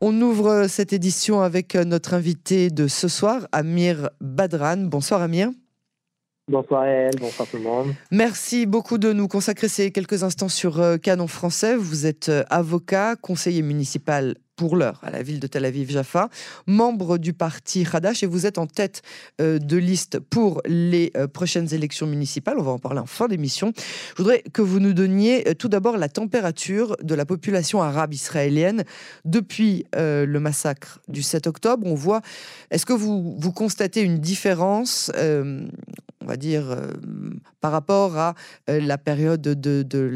On ouvre cette édition avec notre invité de ce soir, Amir Badran. Bonsoir Amir. Bonsoir elle, bonsoir tout le monde. Merci beaucoup de nous consacrer ces quelques instants sur euh, Canon français. Vous êtes euh, avocat, conseiller municipal pour l'heure à la ville de Tel Aviv-Jaffa, membre du parti Hadash et vous êtes en tête euh, de liste pour les prochaines élections municipales. On va en parler en fin d'émission. Je voudrais que vous nous donniez tout d'abord la température de la population arabe israélienne depuis le massacre du 7 octobre. On voit, est-ce que vous, vous constatez une différence va dire, par rapport à la période de,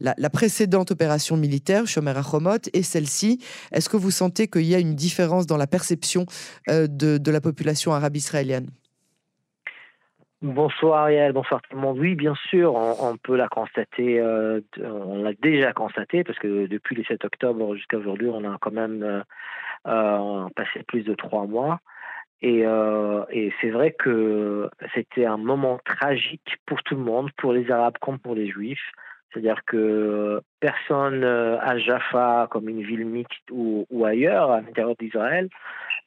la, précédente opération militaire, Shomer HaChomot, et celle-ci est-ce que vous sentez qu'il y a une différence dans la perception euh, de, la population arabe israélienne? Bonsoir Ariel, bonsoir tout le monde. Oui, bien sûr, on, peut la constater, euh, on l'a déjà constaté, parce que depuis le 7 octobre jusqu'à aujourd'hui, on a quand même euh, passé plus de trois mois. Et, et c'est vrai que c'était un moment tragique pour tout le monde, pour les Arabes comme pour les Juifs. C'est-à-dire que personne euh, à Jaffa, comme une ville mixte ou, ailleurs, à l'intérieur d'Israël,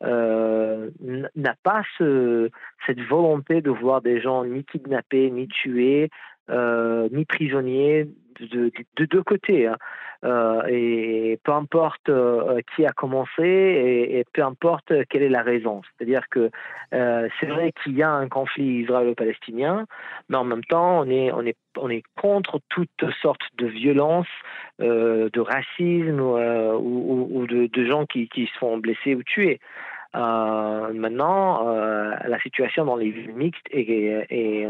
euh, n'a pas ce, cette volonté de voir des gens ni kidnappés, ni tués, euh, ni prisonniers de, deux côtés. Hein. Euh, et peu importe euh, qui a commencé et, peu importe quelle est la raison. C'est-à-dire que c'est vrai qu'il y a un conflit israélo-palestinien, mais en même temps, on est, on est, on est contre toutes sortes de violences, de racisme ou, de, de, gens qui, qui se font blessés ou tués. maintenant, la situation dans les villes mixtes est,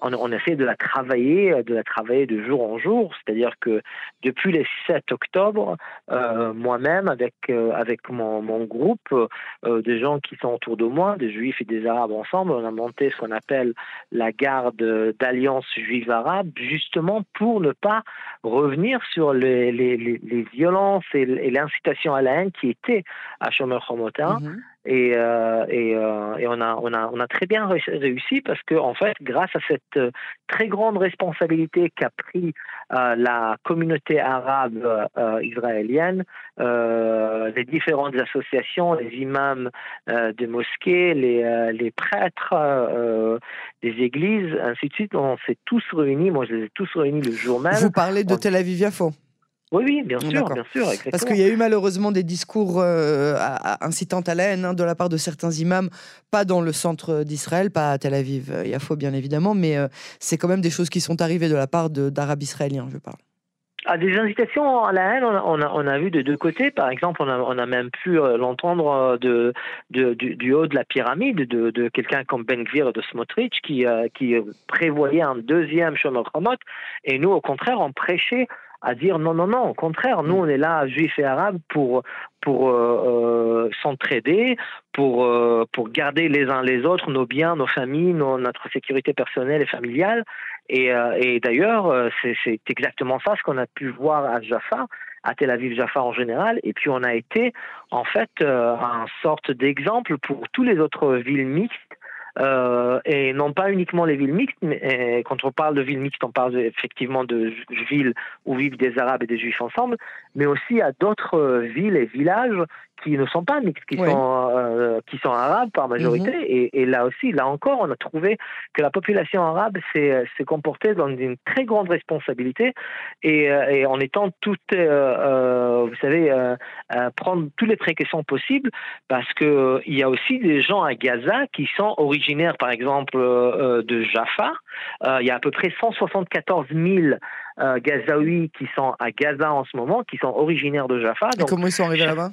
on, essaie de la travailler, de la travailler de jour en jour. C'est-à-dire que depuis le 7 octobre, euh, moi-même, avec, euh, mon, groupe euh, de gens qui sont autour de moi, des juifs et des arabes ensemble, on a monté ce qu'on appelle la garde d'alliance juive arabe, justement pour ne pas revenir sur les, violences et, l'incitation à la haine qui étaient à Shomer Chomotin. Mm-hmm. Et, euh, et, euh, et, on, a, on, a, on a très bien réussi parce que, en fait, grâce à cette euh, très grande responsabilité qu'a pris la communauté arabe israélienne, les différentes associations, les imams des mosquées, les, les prêtres des églises, ainsi de suite, on s'est tous réunis. Moi, je les ai tous réunis le jour même. Vous parlez de Tel Aviv-Yafo oui, oui, bien sûr, bien sûr. Parce qu'il y a eu malheureusement des discours euh, incitant à la haine hein, de la part de certains imams, pas dans le centre d'Israël, pas à Tel Aviv, euh, Yafo bien évidemment, mais euh, c'est quand même des choses qui sont arrivées de la part d'Arabes israéliens, je parle. À des incitations à la haine, on a, on a, vu de deux côtés. Par exemple, on a, on a même pu l'entendre de, de, du, haut de la pyramide de, de quelqu'un comme Ben Gvir de Smotrich qui, qui prévoyait un deuxième Shomer Et nous, au contraire, on prêchait à dire non, non, non, au contraire, nous on est là, juifs et arabes, pour, pour euh, euh, s'entraider, pour, euh, pour garder les uns les autres nos biens, nos familles, notre sécurité personnelle et familiale. Et, et d'ailleurs, c'est exactement ça ce qu'on a pu voir à Jaffa à Tel Aviv Jaffa en général, et puis on a été en fait un sorte d'exemple pour tous les autres villes mixtes euh, et non pas uniquement les villes mixtes, mais quand on parle de villes mixtes, on parle effectivement de villes où vivent des Arabes et des Juifs ensemble, mais aussi à d'autres euh, villes et villages qui ne sont pas mixtes, qui, sont, euh, qui sont arabes par majorité. Mhm. et, et, là aussi, là encore, on a trouvé que la population arabe s'est comportée dans une très grande responsabilité et, et en étant toutes, vous savez, prendre toutes les précautions possibles parce qu'il il y a aussi des gens à Gaza qui sont originaires par exemple, euh, euh, de Jaffa. Euh, il y a à peu près 174 000 Gazaouis qui sont à Gaza en ce moment, qui sont originaires de Jaffa. Et comment ils sont arrivés là-bas?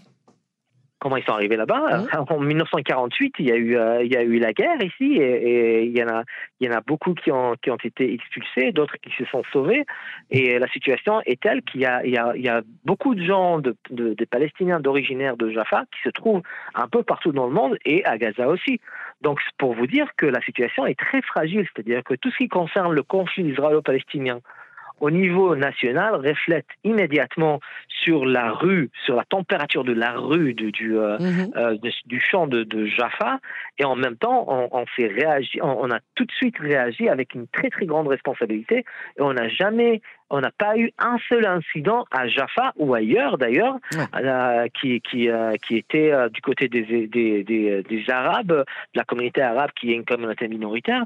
Comment ils sont arrivés là-bas. Mmh. En 1948, il y a eu, il y a eu la guerre ici et, il, y en a, il y en a beaucoup qui ont, qui ont été expulsés, d'autres qui se sont sauvés. Et la situation est telle qu'il y a, il y a, il y a beaucoup de gens, de, de, des Palestiniens d'originaire de Jaffa, qui se trouvent un peu partout dans le monde et à Gaza aussi. Donc, pour vous dire que la situation est très fragile, c'est-à-dire que tout ce qui concerne le conflit israélo-palestinien, au niveau national reflète immédiatement sur la rue, sur la température de la rue du, du, euh, mhm. euh, du champ de, de, Jaffa, et en même temps, on, on réagi, on, a tout de suite réagi avec une très très grande responsabilité, et on n'a jamais on n'a pas eu un seul incident à Jaffa ou ailleurs d'ailleurs euh, qui, qui, euh, qui était euh, du côté des, des, des, Arabes, de la communauté arabe qui est une communauté minoritaire,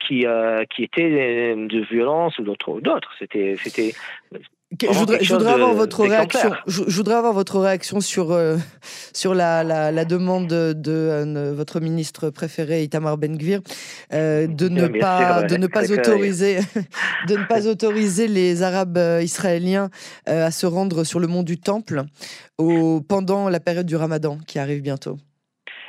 qui, qui était de violence ou d'autres. C'était, c'était je voudrais, avoir votre réaction. Je, voudrais avoir votre réaction sur euh, sur la, la, demande de, euh, votre ministre préféré Itamar Ben-Gvir euh, de ne pas de ne pas autoriser de ne pas autoriser les Arabes israéliens à se rendre sur le mont du Temple au, pendant la période du Ramadan qui arrive bientôt.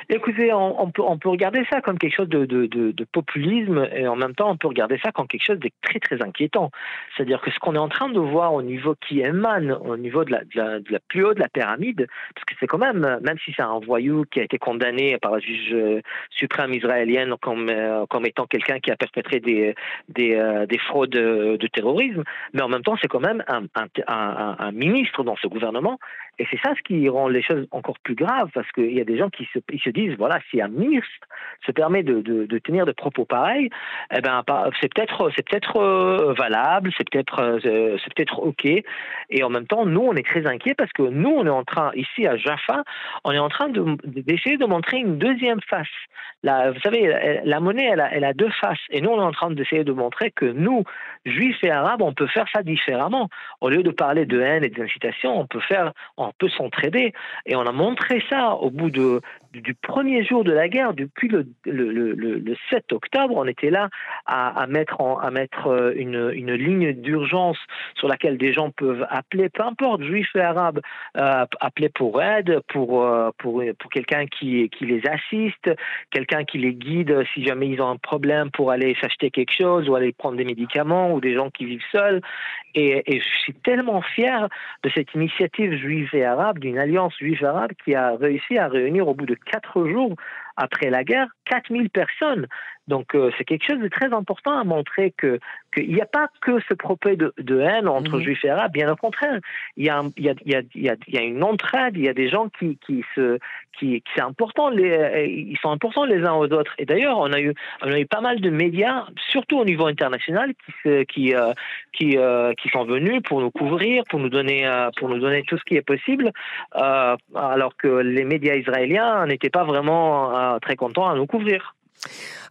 Écoutez, on, peut, on peut regarder ça comme quelque chose de, de, de, populisme et en même temps, on peut regarder ça comme quelque chose de très, très inquiétant. C'est-à-dire que ce qu'on est en train de voir au niveau qui émane, au niveau de la, de la, plus haut de la pyramide, parce que c'est quand même, même si c'est un voyou qui a été condamné par la juge euh, suprême israélienne comme, euh, comme étant quelqu'un qui a perpétré des, des, euh, des fraudes de terrorisme, mais en même temps, c'est quand même un, un, un, un ministre dans ce gouvernement et c'est ça ce qui rend les choses encore plus graves, parce qu'il y a des gens qui se, se disent, voilà, si un ministre se permet de, de, de tenir des propos pareils, eh ben, c'est peut-être, peut-être euh, valable, c'est peut-être, euh, peut-être ok. Et en même temps, nous, on est très inquiets parce que nous, on est en train, ici à Jaffa, on est en train d'essayer de, montrer une deuxième face. La, vous savez, la monnaie, elle a, deux faces. Et nous, on est en train d'essayer de montrer que nous, juifs et arabes, on peut faire ça différemment. Au lieu de parler de haine et d'incitation, on peut faire, on peut s'entraider. Et on a montré ça au bout de, du premier jour de la guerre, depuis le, le, le, le 7 octobre, on était là à, à mettre, en, à mettre euh, une, une ligne d'urgence sur laquelle des gens peuvent appeler, peu importe, juifs et arabes, euh, appeler pour aide, pour, euh, pour, pour quelqu'un qui, qui les assiste, quelqu'un qui les guide si jamais ils ont un problème pour aller s'acheter quelque chose ou aller prendre des médicaments ou des gens qui vivent seuls. Et, et je suis tellement fier de cette initiative juive et arabe, d'une alliance juive arabe qui a réussi à réunir au bout de quatre jours après la guerre 4000 personnes. Donc euh, c'est quelque chose de très important à montrer que qu'il n'y a pas que ce propos de, de haine entre mhm. juifs et arabes, bien au contraire, il y a, il y a, il y a, il y a une entraide, il y a des gens qui, qui se qui, qui c'est important, les, euh, ils sont importants les uns aux autres. Et d'ailleurs, on a eu on a eu pas mal de médias, surtout au niveau international, qui se, qui euh, qui, qui sont venus pour nous couvrir, pour nous donner pour nous donner tout ce qui est possible, alors que les médias israéliens n'étaient pas vraiment très contents à nous couvrir.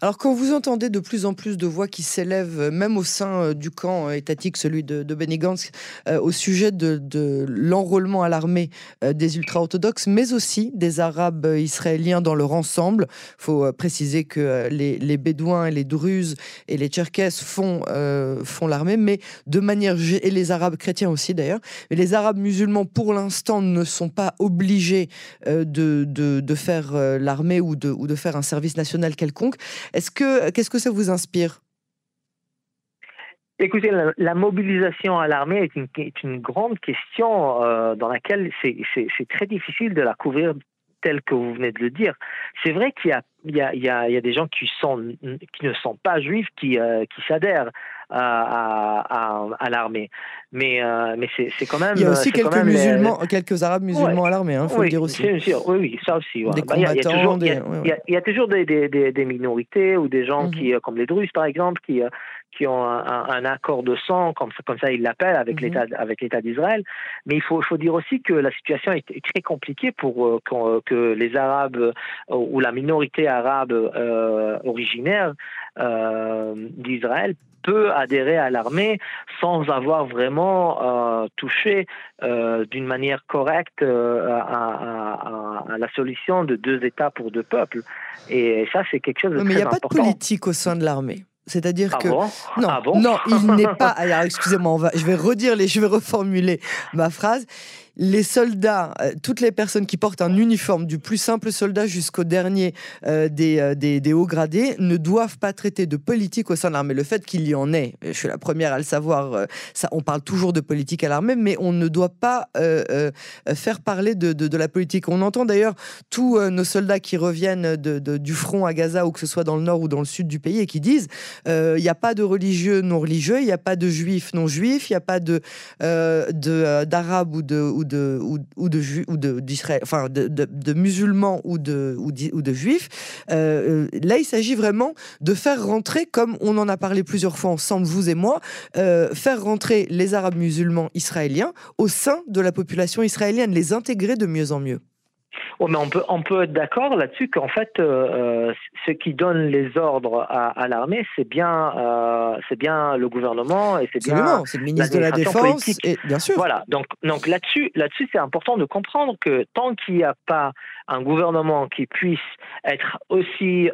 Alors quand vous entendez de plus en plus de voix qui s'élèvent, euh, même au sein euh, du camp euh, étatique, celui de, de au sujet de, l'enrôlement à l'armée des ultra-orthodoxes, mais aussi des Arabes israéliens dans leur ensemble. Il faut préciser que les, Bédouins et les Druzes et les Tcherkesses font, font l'armée, mais de manière... et les Arabes chrétiens aussi d'ailleurs. Mais les Arabes musulmans, pour l'instant, ne sont pas obligés de, de, faire l'armée ou de, ou de faire un service national quelconque. Est-ce que qu'est-ce que ça vous inspire? Écoutez, la, mobilisation à l'armée est une, grande question euh, dans laquelle c'est très difficile de la couvrir tel que vous venez de le dire. C'est vrai qu'il y a, des gens qui, ne sont pas juifs qui, euh, qui s'adhèrent à, à, l'armée. Mais, euh, mais c'est quand même. Il y a aussi quelques musulmans, quelques arabes musulmans à l'armée, il hein, faut oui, le dire aussi. Sûr, oui, oui, ça aussi. Des bah, il, y a, toujours, des, il, y a, toujours des, des, des, minorités ou des gens mhm. qui, euh, comme les Druzes par exemple, qui, euh, qui ont un, un, accord de sang, comme, comme ça ils l'appellent, avec l'État avec l'État d'Israël. Mais il faut, faut dire aussi que la situation est, très compliquée pour que les Arabes ou la minorité arabe originaire d'Israël peut adhérer à l'armée sans avoir vraiment euh, touché euh, d'une manière correcte euh, à, la solution de deux États pour deux peuples. Et ça, c'est quelque chose de très important. Mais il n'y a pas de politique au sein de l'armée. C'est-à-dire ah que bon? non, ah bon? non, il n'est pas. Alors, excusez-moi, je vais redire les, je vais reformuler ma phrase les soldats, euh, toutes les personnes qui portent un uniforme, du plus simple soldat jusqu'au dernier euh, euh, des, des, hauts gradés, ne doivent pas traiter de politique au sein de l'armée. Le fait qu'il y en ait, je suis la première à le savoir, on parle toujours de politique à l'armée, mais on ne doit pas faire parler de, de, la politique. On entend d'ailleurs tous nos soldats qui reviennent du front à Gaza, ou que ce soit dans le nord ou dans le sud du pays, et qui disent il n'y a pas de religieux non religieux, il n'y a pas de juifs non juifs, il n'y a pas de d'arabes ou de de, ou, de, musulmans ou de, ou, ou de juifs. là, il s'agit vraiment de faire rentrer, comme on en a parlé plusieurs fois ensemble, vous et moi, faire rentrer les Arabes musulmans israéliens au sein de la population israélienne, les intégrer de mieux en mieux. Oh, mais on peut, on peut être d'accord là-dessus qu'en fait, euh, euh, ce qui donne les ordres à, l'armée, c'est bien, euh, c'est bien le gouvernement et c'est bien c'est le ministre de la Défense, et, bien sûr. Voilà, donc, donc là-dessus, là-dessus, c'est important de comprendre que tant qu'il n'y a pas un gouvernement qui puisse être aussi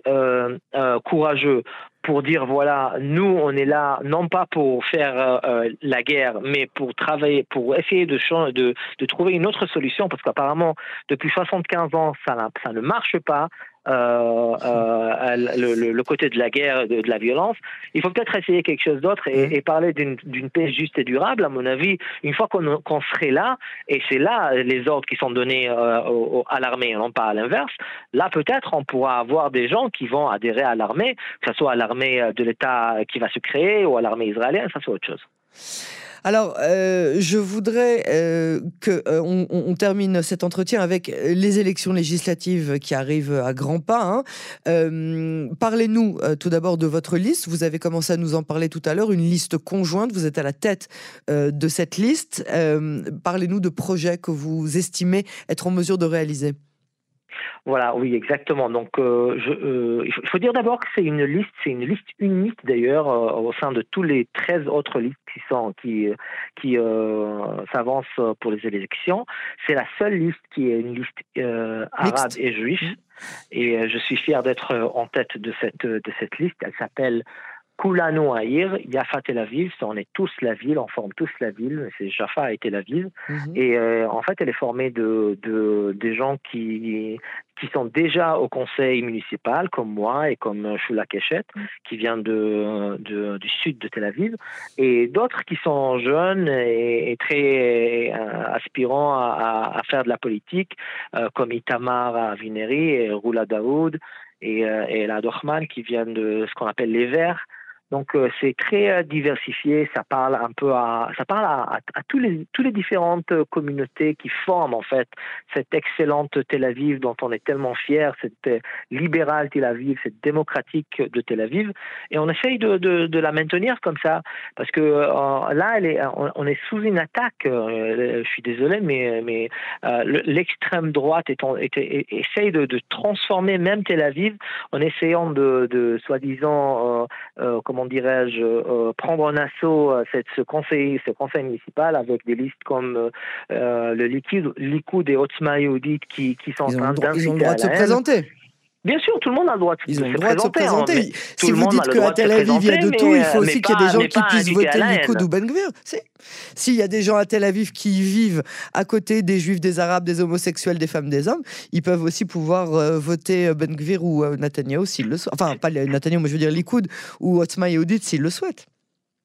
courageux pour dire voilà, nous on est là non pas pour faire euh, euh, la guerre, mais pour travailler, pour essayer de, de, de trouver une autre solution, parce qu'apparemment depuis 75 ans ça, ça ne marche pas. Euh, euh, le, le, côté de la guerre, de, de la violence. Il faut peut-être essayer quelque chose d'autre et, mmh. et, parler d'une paix juste et durable. À mon avis, une fois qu'on qu serait là, et c'est là les ordres qui sont donnés euh, à l'armée, non pas à l'inverse, là peut-être on pourra avoir des gens qui vont adhérer à l'armée, que ce soit à l'armée de l'État qui va se créer ou à l'armée israélienne, ça c'est autre chose. Alors, euh, je voudrais euh, qu'on euh, termine cet entretien avec les élections législatives qui arrivent à grands pas. Hein. Parlez-nous tout d'abord de votre liste. Vous avez commencé à nous en parler tout à l'heure, une liste conjointe. Vous êtes à la tête de cette liste. Parlez-nous de projets que vous estimez être en mesure de réaliser. Voilà, oui, exactement. Donc, euh, je, euh, il faut dire d'abord que c'est une liste, c'est une liste unique d'ailleurs euh, au sein de tous les 13 autres listes qui sont qui qui s'avancent pour les élections. C'est la seule liste qui est une liste arabe et. Mmh. Et je suis fier d'être en tête de cette de cette liste. Elle s'appelle Kulano Aïr, Yafa Tel Aviv, on est tous la ville, on forme tous la ville, c'est Jaffa et Tel Aviv. Mhm. Et euh, en fait, elle est formée de, de des gens qui, qui sont déjà au conseil municipal, comme moi et comme Shula Keshet, mhm. qui vient de, de, du sud de Tel Aviv, et d'autres qui sont jeunes et, très euh, aspirants à, à, faire de la politique, euh, comme Itamar Avineri et Rula Daoud et, et la Dochman qui viennent de ce qu'on appelle les Verts. Donc euh, c'est très euh, diversifié, ça parle un peu à, ça parle à, à, tous les tous les différentes communautés qui forment en fait cette excellente Tel Aviv dont on est tellement fier, cette euh, libérale Tel Aviv, cette démocratique de Tel Aviv, et on essaye de, de, de la maintenir comme ça parce que là elle est, on, est sous une attaque. je suis désolé, mais mais l'extrême droite est, essaye de, de, transformer même Tel Aviv en essayant de, de soi-disant comment dirais-je, euh, prendre en assaut euh, cette, ce conseil, ce conseil municipal avec des listes comme euh, le Likud, Likud et Otzma qui, qui sont en train d'inciter Ils ont le droit de se présenter. Bien sûr, tout le monde a le droit de, Ils ont le droit de se présenter. si vous dites qu'à Tel Aviv, il y a de tout, il faut aussi qu'il y ait des gens qui puissent voter Likud ou Ben Gvir. S'il y a des gens à Tel Aviv qui vivent à côté des juifs, des arabes, des homosexuels, des femmes, des hommes, ils peuvent aussi pouvoir voter Ben Gvir ou Netanyahu s'ils le souhaitent. Enfin, pas Netanyahu, mais je veux dire Likud ou Otzma Yehudit s'ils le souhaitent.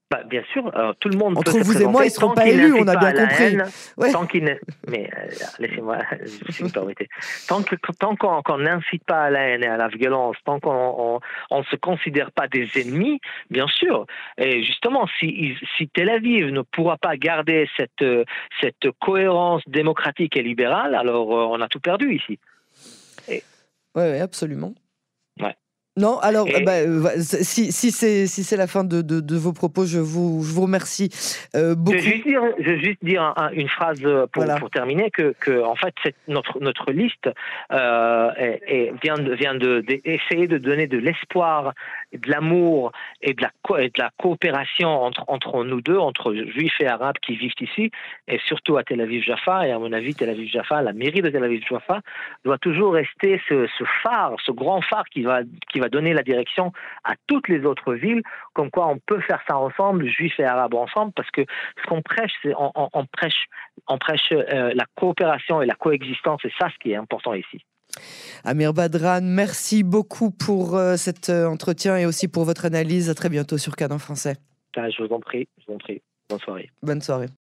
Bah, bien sûr, euh, tout le monde Entre peut vous et moi, ils ne seront pas élus, on a bien compris. Tant qu'il Mais euh, laissez-moi, si vous permettez. Tant qu'on n'incite pas à la haine et à la violence, tant qu'on ne se considère pas des ennemis, bien sûr. Et justement, si, si Tel Aviv ne pourra pas garder cette, cette cohérence démocratique et libérale, alors euh, on a tout perdu ici. Oui, ouais, absolument. Non, alors bah, euh, si, si c'est si c'est la fin de, de, de, vos propos, je vous, je vous remercie euh, beaucoup. Je veux juste dire, je veux juste dire une phrase euh, pour, pour terminer que, que en fait cette, notre notre liste euh, est, vient de vient de, essayer de donner de l'espoir, de l'amour et de la coopération entre entre nous deux, entre juifs et arabes qui vivent ici et surtout à Tel Aviv Jaffa et à mon avis Tel Aviv Jaffa, la mairie de Tel Aviv Jaffa doit toujours rester ce, ce phare, ce grand phare qui va qui va donner la direction à toutes les autres villes, comme quoi on peut faire ça ensemble, juifs et arabes ensemble, parce que ce qu'on prêche, c'est on, prêche, on prêche euh, la coopération et la coexistence, et ça ce qui est important ici. Amir Badran, merci beaucoup pour euh, cet euh, entretien et aussi pour votre analyse. À très bientôt sur Canon Français. Ah, je vous en prie, je vous en prie. Bonne soirée. Bonne soirée.